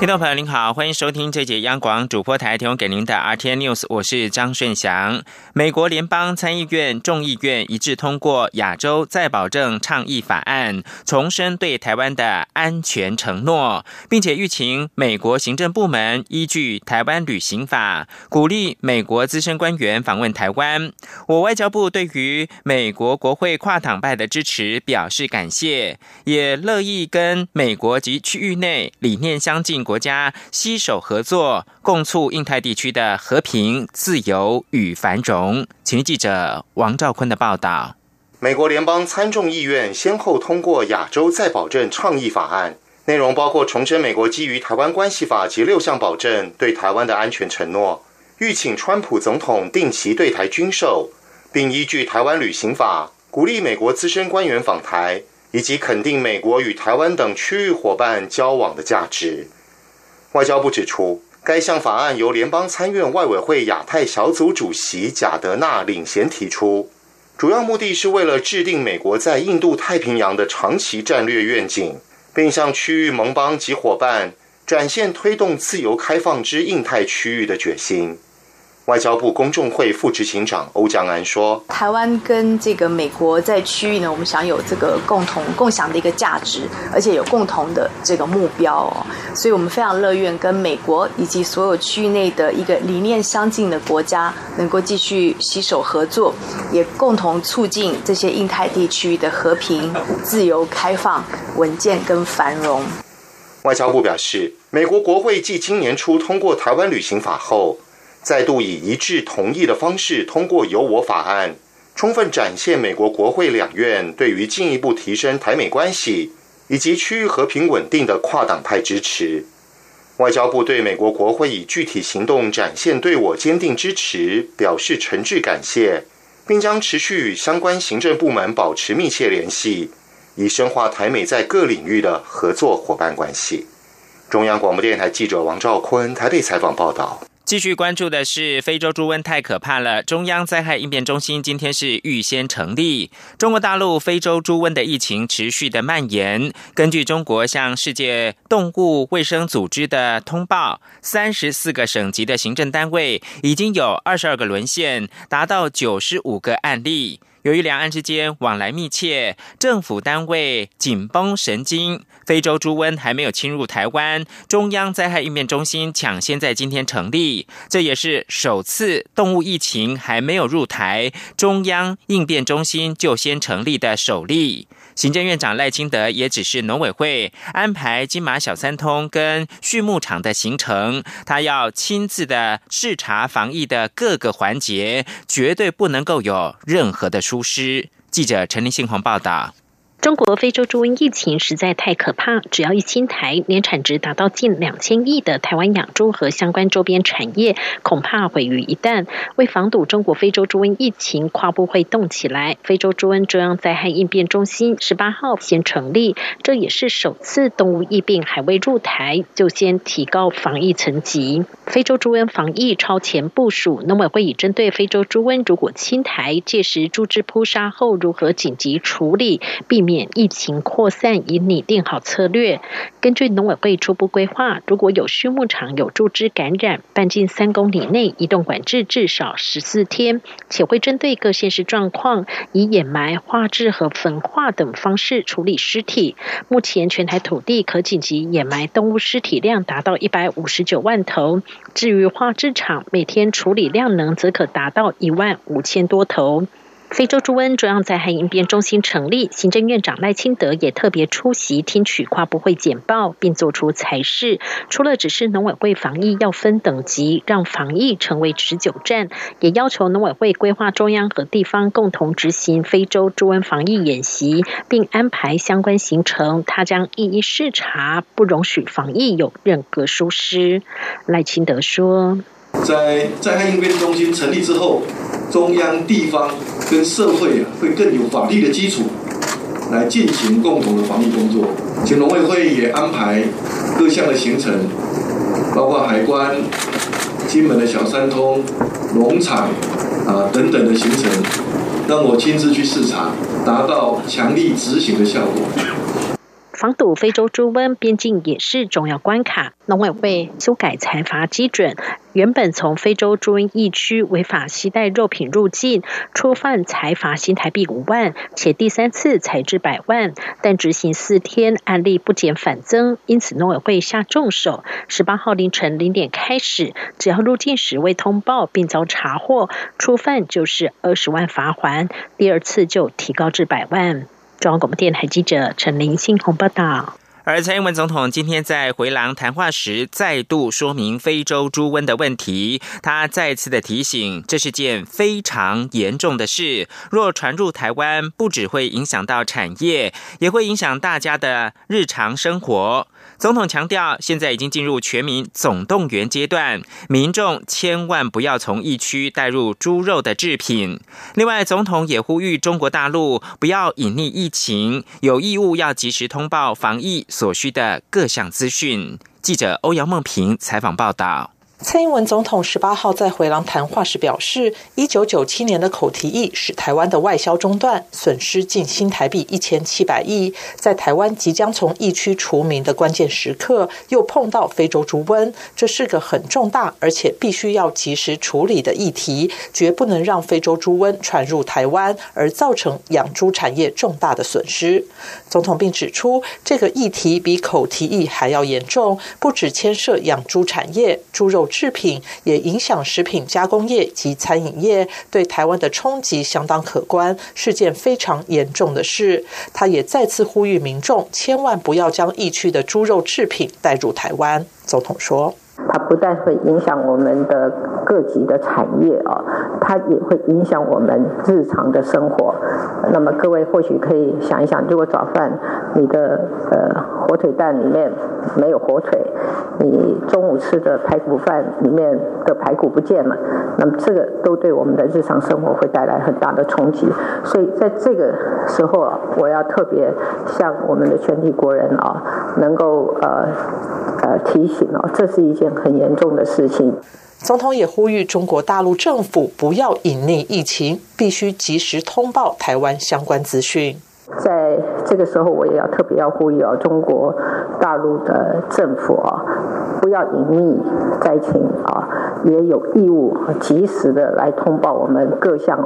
听众朋友您好，欢迎收听这节央广主播台提供给您的 RT News，我是张顺祥。美国联邦参议院众议院一致通过《亚洲再保证倡议法案》，重申对台湾的安全承诺，并且预请美国行政部门依据《台湾旅行法》，鼓励美国资深官员访问台湾。我外交部对于美国国会跨党派的支持表示感谢，也乐意跟美国及区域内理念相近。国家携手合作，共促印太地区的和平、自由与繁荣。请记者王兆坤的报道。美国联邦参众议院先后通过《亚洲再保证倡议法案》，内容包括重申美国基于《台湾关系法》及六项保证对台湾的安全承诺，欲请川普总统定期对台军售，并依据《台湾旅行法》鼓励美国资深官员访台，以及肯定美国与台湾等区域伙伴交往的价值。外交部指出，该项法案由联邦参院外委会亚太小组主席贾德纳领衔提出，主要目的是为了制定美国在印度太平洋的长期战略愿景，并向区域盟邦及伙伴展现推动自由开放之印太区域的决心。外交部公众会副执行长欧江安说：“台湾跟这个美国在区域呢，我们享有这个共同共享的一个价值，而且有共同的这个目标哦，所以我们非常乐愿跟美国以及所有区域内的一个理念相近的国家，能够继续携手合作，也共同促进这些印太地区的和平、自由、开放、稳健跟繁荣。”外交部表示，美国国会继今年初通过《台湾旅行法》后。再度以一致同意的方式通过《由我法案》，充分展现美国国会两院对于进一步提升台美关系以及区域和平稳定的跨党派支持。外交部对美国国会以具体行动展现对我坚定支持表示诚挚感谢，并将持续与相关行政部门保持密切联系，以深化台美在各领域的合作伙伴关系。中央广播电台记者王兆坤台北采访报道。继续关注的是非洲猪瘟太可怕了。中央灾害应变中心今天是预先成立。中国大陆非洲猪瘟的疫情持续的蔓延。根据中国向世界动物卫生组织的通报，三十四个省级的行政单位已经有二十二个沦陷，达到九十五个案例。由于两岸之间往来密切，政府单位紧绷神经，非洲猪瘟还没有侵入台湾，中央灾害应变中心抢先在今天成立，这也是首次动物疫情还没有入台，中央应变中心就先成立的首例。行政院长赖清德也只是农委会安排金马小三通跟畜牧场的行程，他要亲自的视察防疫的各个环节，绝对不能够有任何的疏失。记者陈林信鸿报道。中国非洲猪瘟疫情实在太可怕，只要一侵台，年产值达到近两千亿的台湾养猪和相关周边产业恐怕毁于一旦。为防堵中国非洲猪瘟疫情，跨部会动起来，非洲猪瘟中央灾害应变中心十八号先成立，这也是首次动物疫病还未入台就先提高防疫层级。非洲猪瘟防疫超前部署，农委会已针对非洲猪瘟如果侵台，届时猪只扑杀后如何紧急处理，避免。免疫情扩散，已拟定好策略。根据农委会初步规划，如果有畜牧场有猪只感染，半径三公里内移动管制至少十四天，且会针对各县市状况，以掩埋、化制和焚化等方式处理尸体。目前全台土地可紧急掩埋动物尸体量达到一百五十九万头，至于化制厂每天处理量能则可达到一万五千多头。非洲猪瘟中央灾害应变中心成立，行政院长赖清德也特别出席听取跨部会简报，并作出裁示。除了指示农委会防疫要分等级，让防疫成为持久战，也要求农委会规划中央和地方共同执行非洲猪瘟防疫演习，并安排相关行程。他将一一视察，不容许防疫有任何疏失。赖清德说。在灾害应变中心成立之后，中央、地方跟社会啊，会更有法律的基础来进行共同的防疫工作。请农委会也安排各项的行程，包括海关、金门的小三通、农场啊等等的行程，让我亲自去视察，达到强力执行的效果。防堵非洲猪瘟边境也是重要关卡。农委会修改财罚基准，原本从非洲猪瘟疫区违法携带肉品入境，初犯财罚新台币五万，且第三次才至百万。但执行四天，案例不减反增，因此农委会下重手。十八号凌晨零点开始，只要入境时未通报并遭查获，初犯就是二十万罚还，第二次就提高至百万。中央广播电台记者陈林信宏报道。而蔡英文总统今天在回廊谈话时，再度说明非洲猪瘟的问题。他再次的提醒，这是件非常严重的事。若传入台湾，不只会影响到产业，也会影响大家的日常生活。总统强调，现在已经进入全民总动员阶段，民众千万不要从疫区带入猪肉的制品。另外，总统也呼吁中国大陆不要隐匿疫情，有义务要及时通报防疫所需的各项资讯。记者欧阳梦平采访报道。蔡英文总统十八号在回廊谈话时表示，一九九七年的口蹄疫使台湾的外销中断，损失近新台币一千七百亿。在台湾即将从疫区除名的关键时刻，又碰到非洲猪瘟，这是个很重大而且必须要及时处理的议题，绝不能让非洲猪瘟传入台湾，而造成养猪产业重大的损失。总统并指出，这个议题比口蹄疫还要严重，不只牵涉养猪产业，猪肉。制品也影响食品加工业及餐饮业，对台湾的冲击相当可观，是件非常严重的事。他也再次呼吁民众，千万不要将疫区的猪肉制品带入台湾。总统说。它不但会影响我们的各级的产业啊，它也会影响我们日常的生活。那么各位或许可以想一想，如果早饭你的呃火腿蛋里面没有火腿，你中午吃的排骨饭里面的排骨不见了，那么这个都对我们的日常生活会带来很大的冲击。所以在这个时候啊，我要特别向我们的全体国人啊，能够呃呃提醒啊，这是一件。很严重的事情。总统也呼吁中国大陆政府不要隐匿疫情，必须及时通报台湾相关资讯。在这个时候，我也要特别要呼吁啊，中国大陆的政府啊，不要隐匿灾情啊，也有义务及时的来通报我们各项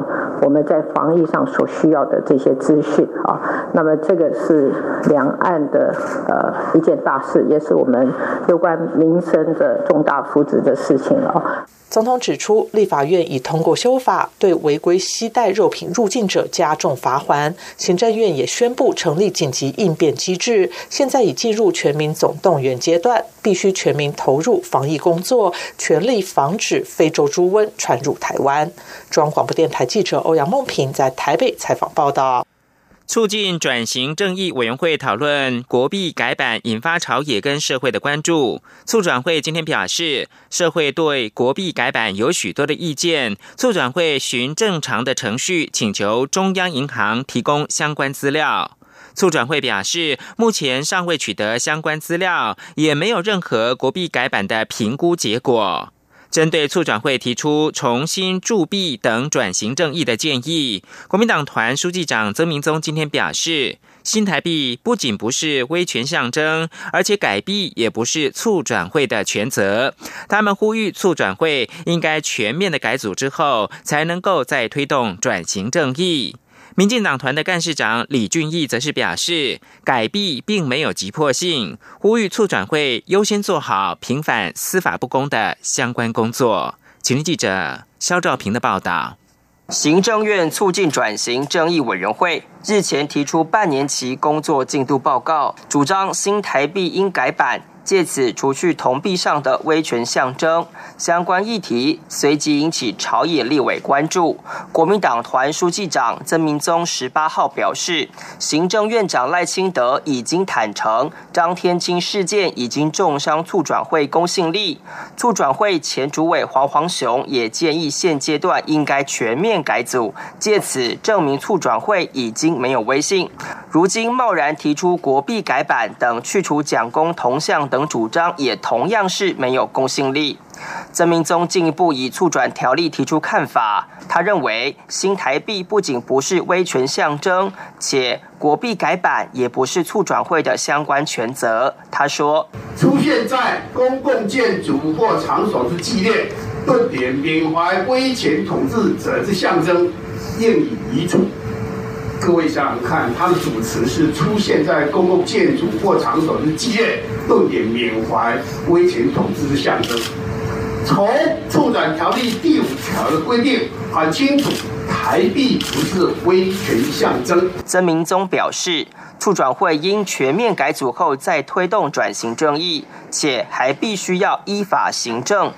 我们在防疫上所需要的这些资讯啊。那么，这个是两岸的呃一件大事，也是我们有关民生的重大福祉的事情啊。总统指出，立法院已通过修法，对违规携带肉品入境者加重罚锾。行政院也宣布成立紧急应变机制，现在已进入全民总动员阶段，必须全民投入防疫工作，全力防防止非洲猪瘟传入台湾。中央广播电台记者欧阳梦平在台北采访报道。促进转型正义委员会讨论国币改版，引发朝野跟社会的关注。促转会今天表示，社会对国币改版有许多的意见。促转会循正常的程序，请求中央银行提供相关资料。促转会表示，目前尚未取得相关资料，也没有任何国币改版的评估结果。针对促转会提出重新铸币等转型正义的建议，国民党团书记长曾明宗今天表示，新台币不仅不是威权象征，而且改币也不是促转会的全责。他们呼吁促转会应该全面的改组之后，才能够再推动转型正义。民进党团的干事长李俊毅则是表示，改币并没有急迫性，呼吁促转会优先做好平反司法不公的相关工作。请听记者肖兆平的报道。行政院促进转型正义委员会日前提出半年期工作进度报告，主张新台币应改版。借此除去铜币上的威权象征，相关议题随即引起朝野立委关注。国民党团书记长曾明宗十八号表示，行政院长赖清德已经坦诚，张天清事件已经重伤促转会公信力。促转会前主委黄黄雄也建议现阶段应该全面改组，借此证明促转会已经经没有威信。如今贸然提出国币改版等去除蒋公铜像等主张，也同样是没有公信力。曾明宗进一步以促转条例提出看法，他认为新台币不仅不是威权象征，且国币改版也不是促转会的相关权责。他说：“出现在公共建筑或场所之纪念、不点、缅怀威权统治者之象征，应以移除。”各位想想看，他的主词是出现在公共建筑或场所之纪念、重点、缅怀威权统治的象征。从促转条例第五条的规定很清楚，台币不是威权象征。曾明宗表示，促转会应全面改组后再推动转型正义，且还必须要依法行政。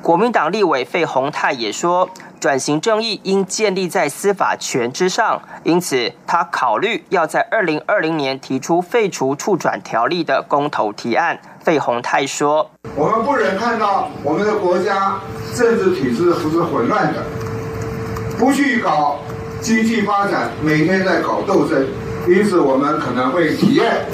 国民党立委费鸿泰也说。转型正义应建立在司法权之上，因此他考虑要在二零二零年提出废除处转条例的公投提案。费鸿泰说：“我们不忍看到我们的国家政治体制不是混乱的，不去搞经济发展，每天在搞斗争，因此我们可能会体验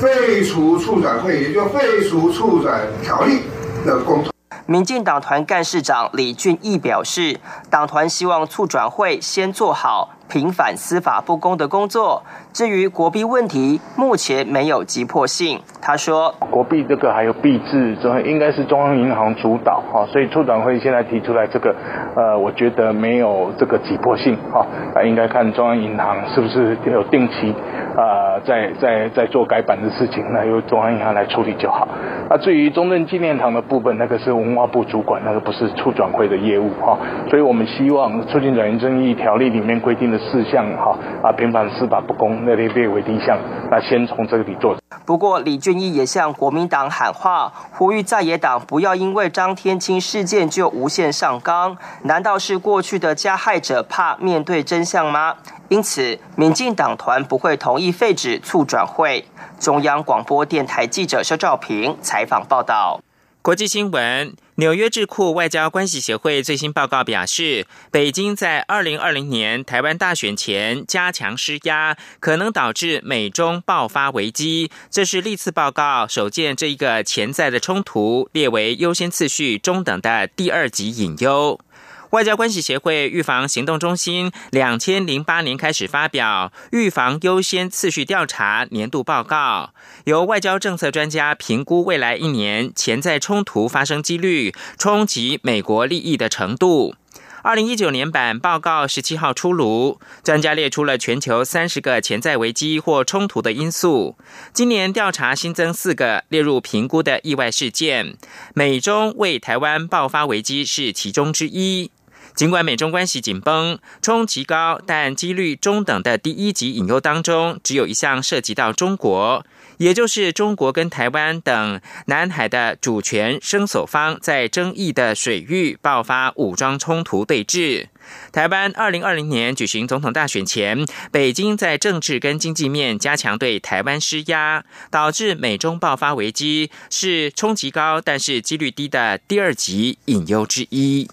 废除处转会，也就废除处转条例的公投。”民进党团干事长李俊毅表示，党团希望促转会先做好。平反司法不公的工作。至于国币问题，目前没有急迫性。他说：“国币这个还有币制，这应该是中央银行主导哈，所以促转会现在提出来这个，呃，我觉得没有这个急迫性哈，啊，应该看中央银行是不是有定期啊，在在在做改版的事情，那由中央银行来处理就好。那，至于中正纪念堂的部分，那个是文化部主管，那个不是促转会的业务哈，所以我们希望促进转型正义条例里面规定的。”事项哈啊，平反司法不公，那列列为第一项，那先从这里做。不过，李俊毅也向国民党喊话，呼吁在野党不要因为张天青事件就无限上纲。难道是过去的加害者怕面对真相吗？因此，民进党团不会同意废止促转会。中央广播电台记者肖兆平采访报道。国际新闻。纽约智库外交关系协会最新报告表示，北京在二零二零年台湾大选前加强施压，可能导致美中爆发危机。这是历次报告首见这一个潜在的冲突列为优先次序中等的第二级隐忧。外交关系协会预防行动中心两千零八年开始发表预防优先次序调查年度报告，由外交政策专家评估未来一年潜在冲突发生几率、冲击美国利益的程度。二零一九年版报告十七号出炉，专家列出了全球三十个潜在危机或冲突的因素。今年调查新增四个列入评估的意外事件，美中为台湾爆发危机是其中之一。尽管美中关系紧绷、冲击高，但几率中等的第一级隐忧当中，只有一项涉及到中国，也就是中国跟台湾等南海的主权声索方在争议的水域爆发武装冲突对峙。台湾二零二零年举行总统大选前，北京在政治跟经济面加强对台湾施压，导致美中爆发危机，是冲击高但是几率低的第二级隐忧之一。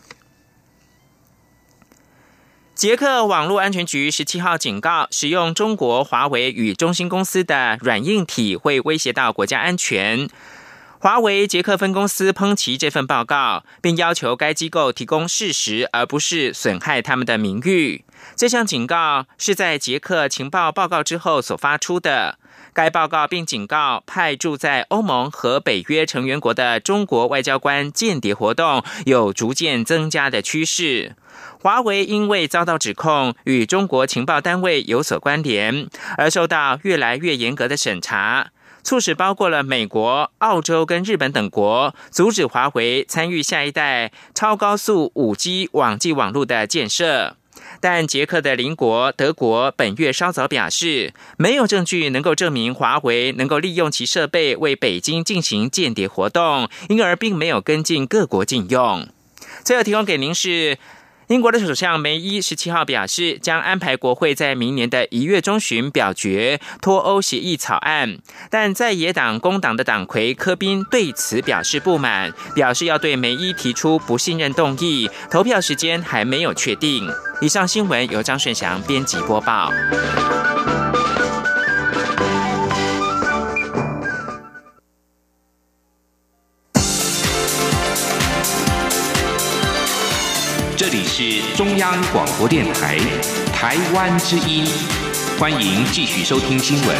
捷克网络安全局十七号警告，使用中国华为与中兴公司的软硬体会威胁到国家安全。华为捷克分公司抨击这份报告，并要求该机构提供事实，而不是损害他们的名誉。这项警告是在捷克情报报告之后所发出的。该报告并警告，派驻在欧盟和北约成员国的中国外交官间谍活动有逐渐增加的趋势。华为因为遭到指控与中国情报单位有所关联，而受到越来越严格的审查，促使包括了美国、澳洲跟日本等国阻止华为参与下一代超高速五 G 网际网络的建设。但捷克的邻国德国本月稍早表示，没有证据能够证明华为能够利用其设备为北京进行间谍活动，因而并没有跟进各国禁用。最后提供给您是。英国的首相梅伊十七号表示，将安排国会在明年的一月中旬表决脱欧协议草案，但在野党工党的党魁科宾对此表示不满，表示要对梅伊提出不信任动议，投票时间还没有确定。以上新闻由张顺祥编辑播报。是中央广播电台台湾之音，欢迎继续收听新闻。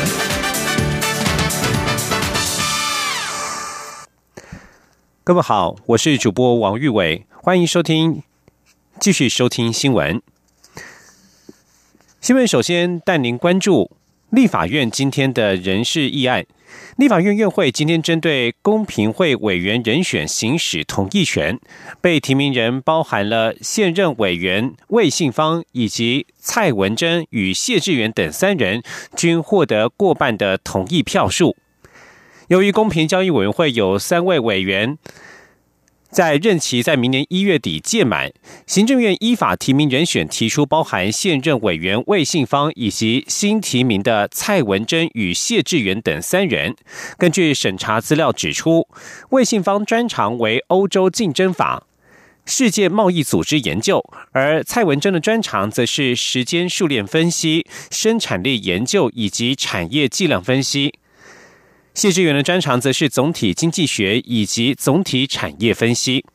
各位好，我是主播王玉伟，欢迎收听，继续收听新闻。新闻首先带您关注立法院今天的人事议案。立法院院会今天针对公平会委员人选行使同意权，被提名人包含了现任委员魏信芳以及蔡文珍与谢志远等三人，均获得过半的同意票数。由于公平交易委员会有三位委员。在任期在明年一月底届满，行政院依法提名人选提出包含现任委员魏信芳以及新提名的蔡文珍与谢志远等三人。根据审查资料指出，魏信芳专长为欧洲竞争法、世界贸易组织研究，而蔡文珍的专长则是时间数链分析、生产力研究以及产业计量分析。谢志远的专长则是总体经济学以及总体产业分析。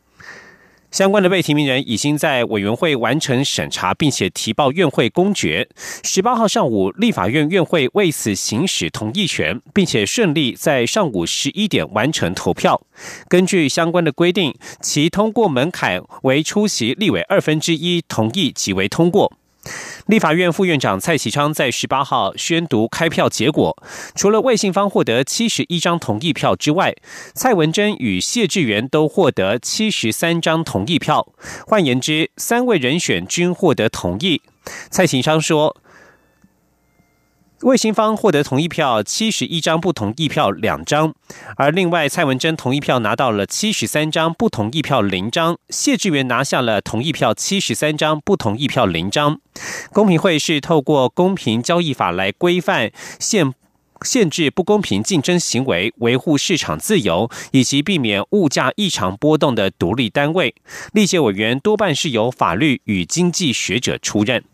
相关的被提名人已经在委员会完成审查，并且提报院会公决。十八号上午，立法院院会为此行使同意权，并且顺利在上午十一点完成投票。根据相关的规定，其通过门槛为出席立委二分之一同意即为通过。立法院副院长蔡启昌在十八号宣读开票结果，除了魏信芳获得七十一张同意票之外，蔡文珍与谢志元都获得七十三张同意票。换言之，三位人选均获得同意。蔡启昌说。卫星方获得同意票七十一张，不同意票两张，而另外蔡文珍同意票拿到了七十三张，不同意票零张。谢志元拿下了同意票七十三张，不同意票零张。公平会是透过公平交易法来规范限限制不公平竞争行为，维护市场自由以及避免物价异常波动的独立单位。历届委员多半是由法律与经济学者出任。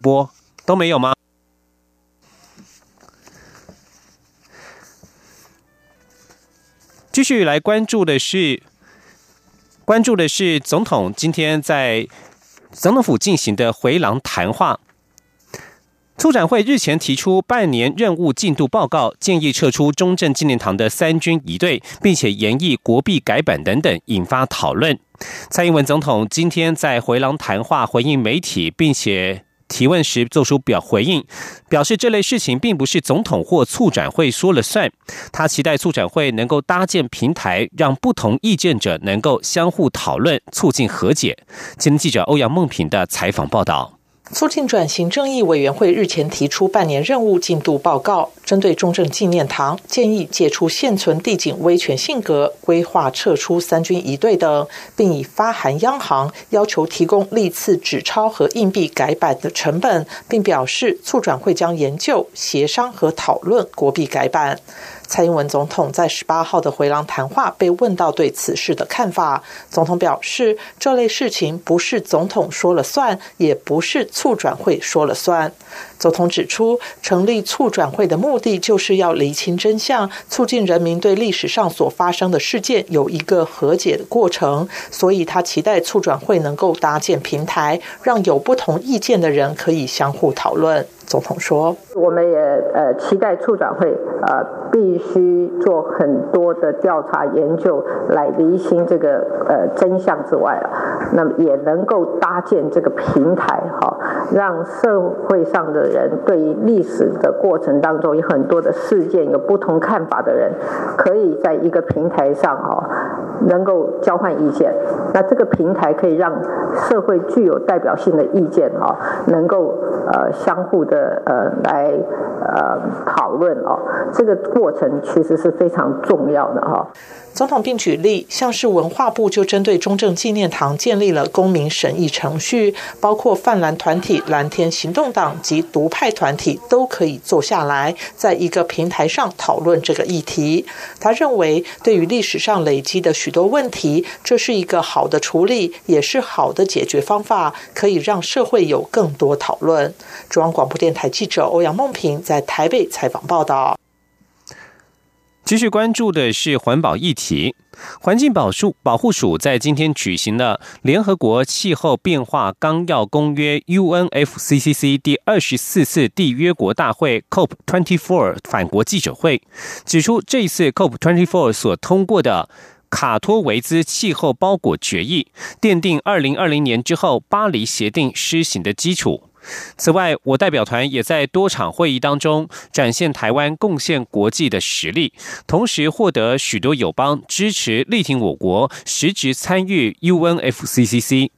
播都没有吗？继续来关注的是，关注的是总统今天在总统府进行的回廊谈话。促展会日前提出半年任务进度报告，建议撤出中正纪念堂的三军仪队，并且研议国币改版等等，引发讨论。蔡英文总统今天在回廊谈话回应媒体，并且。提问时做出表回应，表示这类事情并不是总统或促展会说了算。他期待促展会能够搭建平台，让不同意见者能够相互讨论，促进和解。今天记者欧阳梦平的采访报道。促进转型正义委员会日前提出半年任务进度报告，针对中正纪念堂建议解除现存地景威权性格，规划撤出三军一队等，并已发函央行要求提供历次纸钞和硬币改版的成本，并表示促转会将研究、协商和讨论国币改版。蔡英文总统在十八号的回廊谈话被问到对此事的看法，总统表示，这类事情不是总统说了算，也不是促转会说了算。总统指出，成立促转会的目的就是要厘清真相，促进人民对历史上所发生的事件有一个和解的过程。所以他期待促转会能够搭建平台，让有不同意见的人可以相互讨论。总统说：“我们也呃期待促转会呃必须做很多的调查研究来厘清这个呃真相之外啊，那么也能够搭建这个平台哈，让社会上的人对于历史的过程当中有很多的事件有不同看法的人，可以在一个平台上哈能够交换意见。那这个平台可以让社会具有代表性的意见哈能够呃相互的呃来呃讨论哦，这个过程其实是非常重要的哈。总统并举例，像是文化部就针对中正纪念堂建立了公民审议程序，包括泛蓝团体、蓝天行动党及独派团体都可以坐下来，在一个平台上讨论这个议题。他认为，对于历史上累积的许多问题，这是一个好的处理，也是好的解决方法，可以让社会有更多讨论。中央广播电台记者欧阳梦平在台北采访报道。继续关注的是环保议题。环境保署保护署在今天举行了联合国气候变化纲要公约 （UNFCCC） 第二十四次缔约国大会 （COP24） 返国记者会，指出这一次 COP24 所通过的卡托维兹气候包裹决议，奠定二零二零年之后巴黎协定施行的基础。此外，我代表团也在多场会议当中展现台湾贡献国际的实力，同时获得许多友邦支持，力挺我国实质参与 UNFCCC。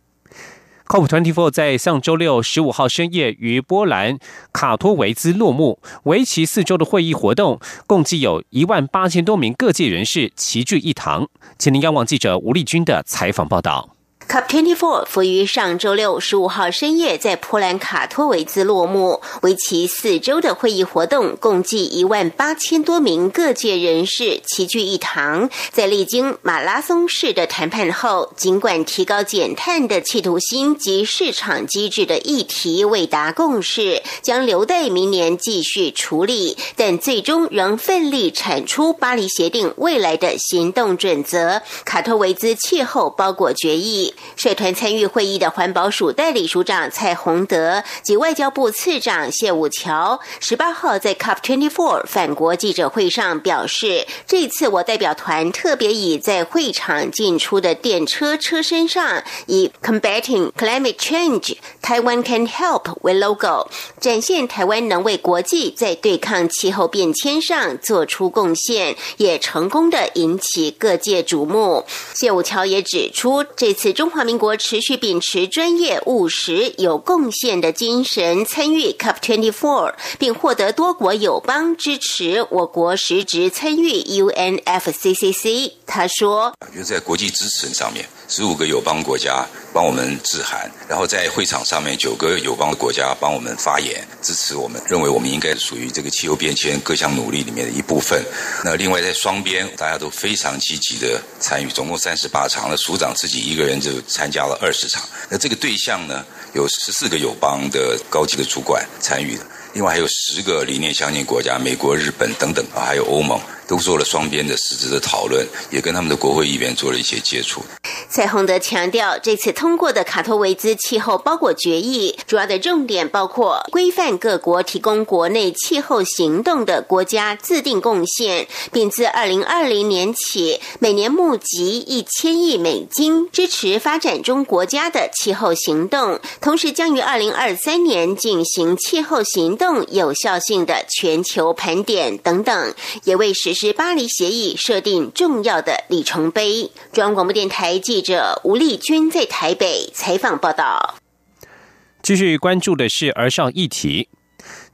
COP24 在上周六十五号深夜于波兰卡托维兹落幕，为期四周的会议活动，共计有一万八千多名各界人士齐聚一堂。请您央网记者吴丽君的采访报道。Cup Twenty Four 于上周六十五号深夜在波兰卡托维兹落幕，为期四周的会议活动，共计一万八千多名各界人士齐聚一堂。在历经马拉松式的谈判后，尽管提高减碳的企图心及市场机制的议题未达共识，将留待明年继续处理，但最终仍奋力产出巴黎协定未来的行动准则——卡托维兹气候包裹决议。社团参与会议的环保署代理署长蔡洪德及外交部次长谢武桥，十八号在 COP24 返国记者会上表示，这次我代表团特别以在会场进出的电车车身上以 “Combating Climate Change, Taiwan Can Help” 为 logo，展现台湾能为国际在对抗气候变迁上做出贡献，也成功的引起各界瞩目。谢武桥也指出，这次中中华民国持续秉持专业、务实、有贡献的精神，参与 Cup Twenty Four，并获得多国友邦支持。我国实质参与 UNFCCC。他说：“就在国际支持上面，十五个友邦国家帮我们致函，然后在会场上面，九个友邦的国家帮我们发言，支持我们，认为我们应该属于这个气候变迁各项努力里面的一部分。那另外在双边，大家都非常积极的参与，总共三十八场，那署长自己一个人就。”参加了二十场，那这个对象呢，有十四个友邦的高级的主管参与的，另外还有十个理念相近国家，美国、日本等等啊，还有欧盟。都做了双边的实质的讨论，也跟他们的国会议员做了一些接触。蔡宏德强调，这次通过的卡托维兹气候包裹决议，主要的重点包括规范各国提供国内气候行动的国家自定贡献，并自二零二零年起每年募集一千亿美金支持发展中国家的气候行动，同时将于二零二三年进行气候行动有效性的全球盘点等等，也为实。施巴黎协议设定重要的里程碑。中央广播电台记者吴丽君在台北采访报道。继续关注的是儿少议题。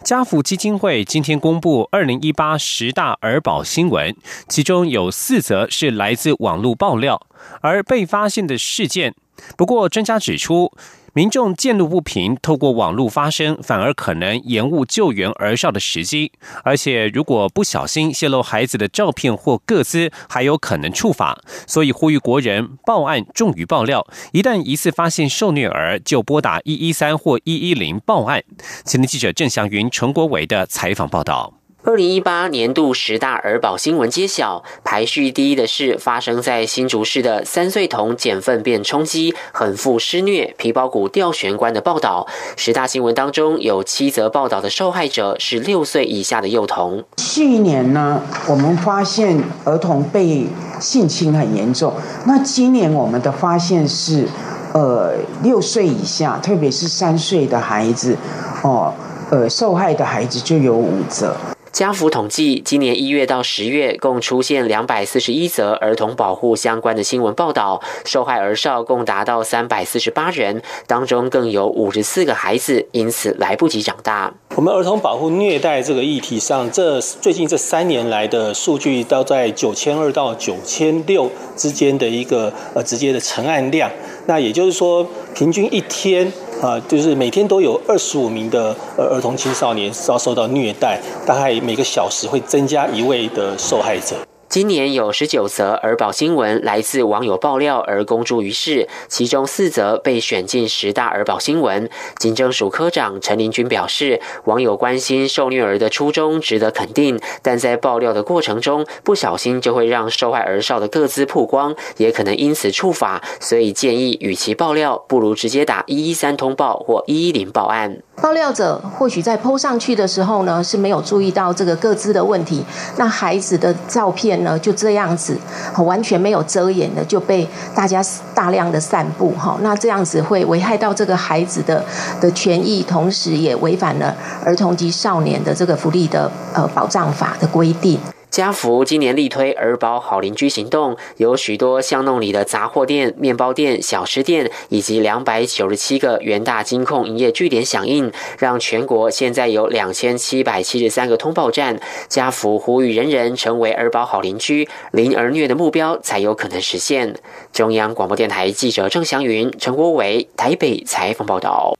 家福基金会今天公布二零一八十大儿保新闻，其中有四则是来自网络爆料而被发现的事件。不过，专家指出。民众见路不平，透过网络发声，反而可能延误救援儿少的时机。而且，如果不小心泄露孩子的照片或个资，还有可能触法。所以，呼吁国人报案重于爆料。一旦疑似发现受虐儿，就拨打一一三或一一零报案。前天记者郑祥云、陈国伟的采访报道。二零一八年度十大儿保新闻揭晓，排序第一的是发生在新竹市的三岁童捡粪便充饥、狠腹施虐、皮包骨吊悬棺的报道。十大新闻当中有七则报道的受害者是六岁以下的幼童。去年呢，我们发现儿童被性侵很严重。那今年我们的发现是，呃，六岁以下，特别是三岁的孩子，哦，呃，受害的孩子就有五则。家福统计，今年一月到十月，共出现两百四十一则儿童保护相关的新闻报道，受害儿少共达到三百四十八人，当中更有五十四个孩子因此来不及长大。我们儿童保护虐待这个议题上，这最近这三年来的数据都在九千二到九千六之间的一个呃直接的成案量，那也就是说，平均一天。啊，就是每天都有二十五名的呃儿童青少年遭受到虐待，大概每个小时会增加一位的受害者。今年有十九则儿保新闻来自网友爆料而公诸于世，其中四则被选进十大儿保新闻。警政署科长陈林军表示，网友关心受虐儿的初衷值得肯定，但在爆料的过程中不小心就会让受害儿少的各自曝光，也可能因此触法，所以建议与其爆料，不如直接打一一三通报或一一零报案。爆料者或许在 PO 上去的时候呢，是没有注意到这个各自的问题，那孩子的照片呢就这样子，完全没有遮掩的就被大家大量的散布哈，那这样子会危害到这个孩子的的权益，同时也违反了儿童及少年的这个福利的呃保障法的规定。家福今年力推儿保好邻居行动，有许多巷弄里的杂货店、面包店、小吃店，以及两百九十七个元大金控营业据点响应，让全国现在有两千七百七十三个通报站。家福呼吁人人成为儿保好邻居，零儿虐的目标才有可能实现。中央广播电台记者郑祥云、陈国伟台北采访报道。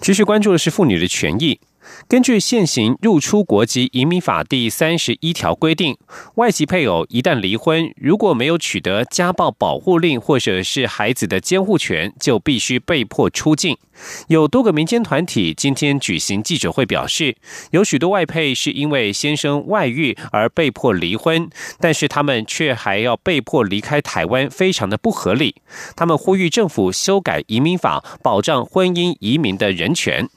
继续关注的是妇女的权益。根据现行入出国籍移民法第三十一条规定，外籍配偶一旦离婚，如果没有取得家暴保护令或者是孩子的监护权，就必须被迫出境。有多个民间团体今天举行记者会，表示有许多外配是因为先生外遇而被迫离婚，但是他们却还要被迫离开台湾，非常的不合理。他们呼吁政府修改移民法，保障婚姻移民的人权。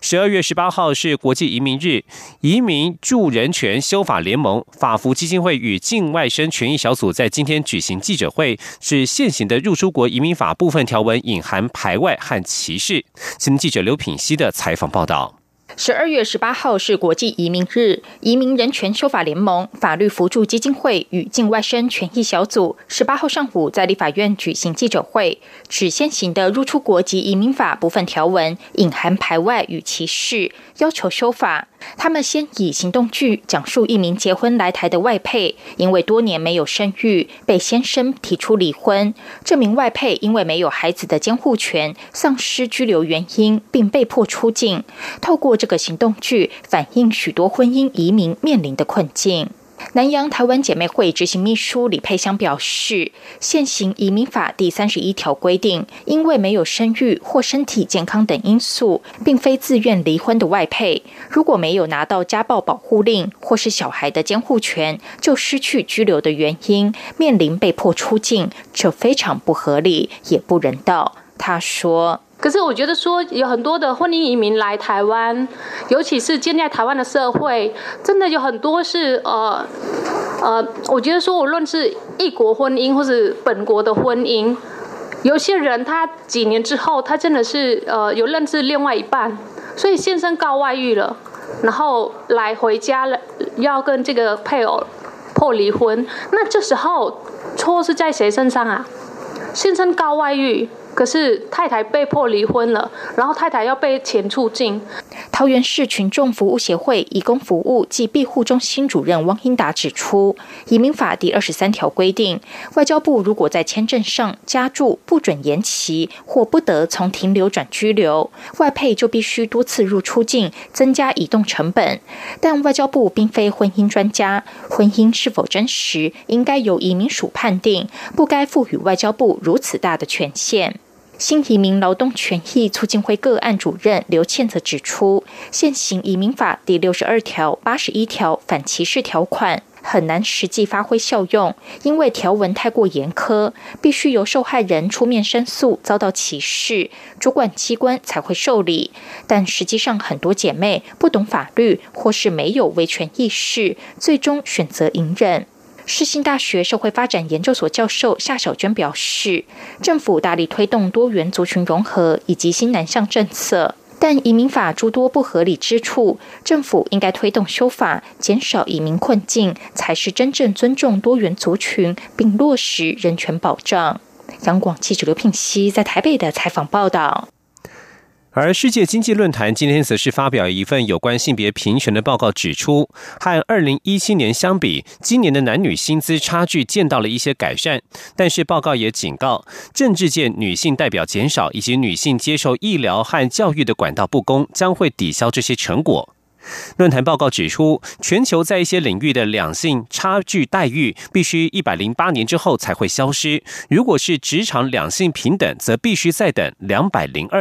十二月十八号是国际移民日，移民助人权修法联盟法服基金会与境外生权益小组在今天举行记者会，是现行的入出国移民法部分条文隐含排外和歧视。新记者刘品熙的采访报道。十二月十八号是国际移民日，移民人权修法联盟法律扶助基金会与境外生权益小组十八号上午在立法院举行记者会，指现行的入出国籍移民法部分条文隐含排外与歧视，要求修法。他们先以行动剧讲述一名结婚来台的外配，因为多年没有生育，被先生提出离婚。这名外配因为没有孩子的监护权，丧失居留原因，并被迫出境。透过这个行动剧，反映许多婚姻移民面临的困境。南洋台湾姐妹会执行秘书李佩香表示，现行移民法第三十一条规定，因为没有生育或身体健康等因素，并非自愿离婚的外配，如果没有拿到家暴保护令或是小孩的监护权，就失去居留的原因，面临被迫出境，这非常不合理，也不人道。他说。可是我觉得说有很多的婚姻移民来台湾，尤其是建在台湾的社会，真的有很多是呃呃，我觉得说无论是异国婚姻或是本国的婚姻，有些人他几年之后他真的是呃有认识另外一半，所以先生告外遇了，然后来回家了要跟这个配偶破离婚，那这时候错是在谁身上啊？先生告外遇。可是太太被迫离婚了，然后太太要被遣出境。桃园市群众服务协会移工服务暨庇护中心主任汪英达指出，移民法第二十三条规定，外交部如果在签证上加注不准延期或不得从停留转居留，外配就必须多次入出境，增加移动成本。但外交部并非婚姻专家，婚姻是否真实，应该由移民署判定，不该赋予外交部如此大的权限。新移民劳动权益促进会个案主任刘倩则指出，现行移民法第六十二条、八十一条反歧视条款很难实际发挥效用，因为条文太过严苛，必须由受害人出面申诉遭到歧视，主管机关才会受理。但实际上，很多姐妹不懂法律，或是没有维权意识，最终选择隐忍。世新大学社会发展研究所教授夏小娟表示，政府大力推动多元族群融合以及新南向政策，但移民法诸多不合理之处，政府应该推动修法，减少移民困境，才是真正尊重多元族群并落实人权保障。央广记者刘聘熙在台北的采访报道。而世界经济论坛今天则是发表一份有关性别平权的报告，指出和二零一七年相比，今年的男女薪资差距见到了一些改善。但是报告也警告，政治界女性代表减少，以及女性接受医疗和教育的管道不公，将会抵消这些成果。论坛报告指出，全球在一些领域的两性差距待遇必须一百零八年之后才会消失；如果是职场两性平等，则必须再等两百零二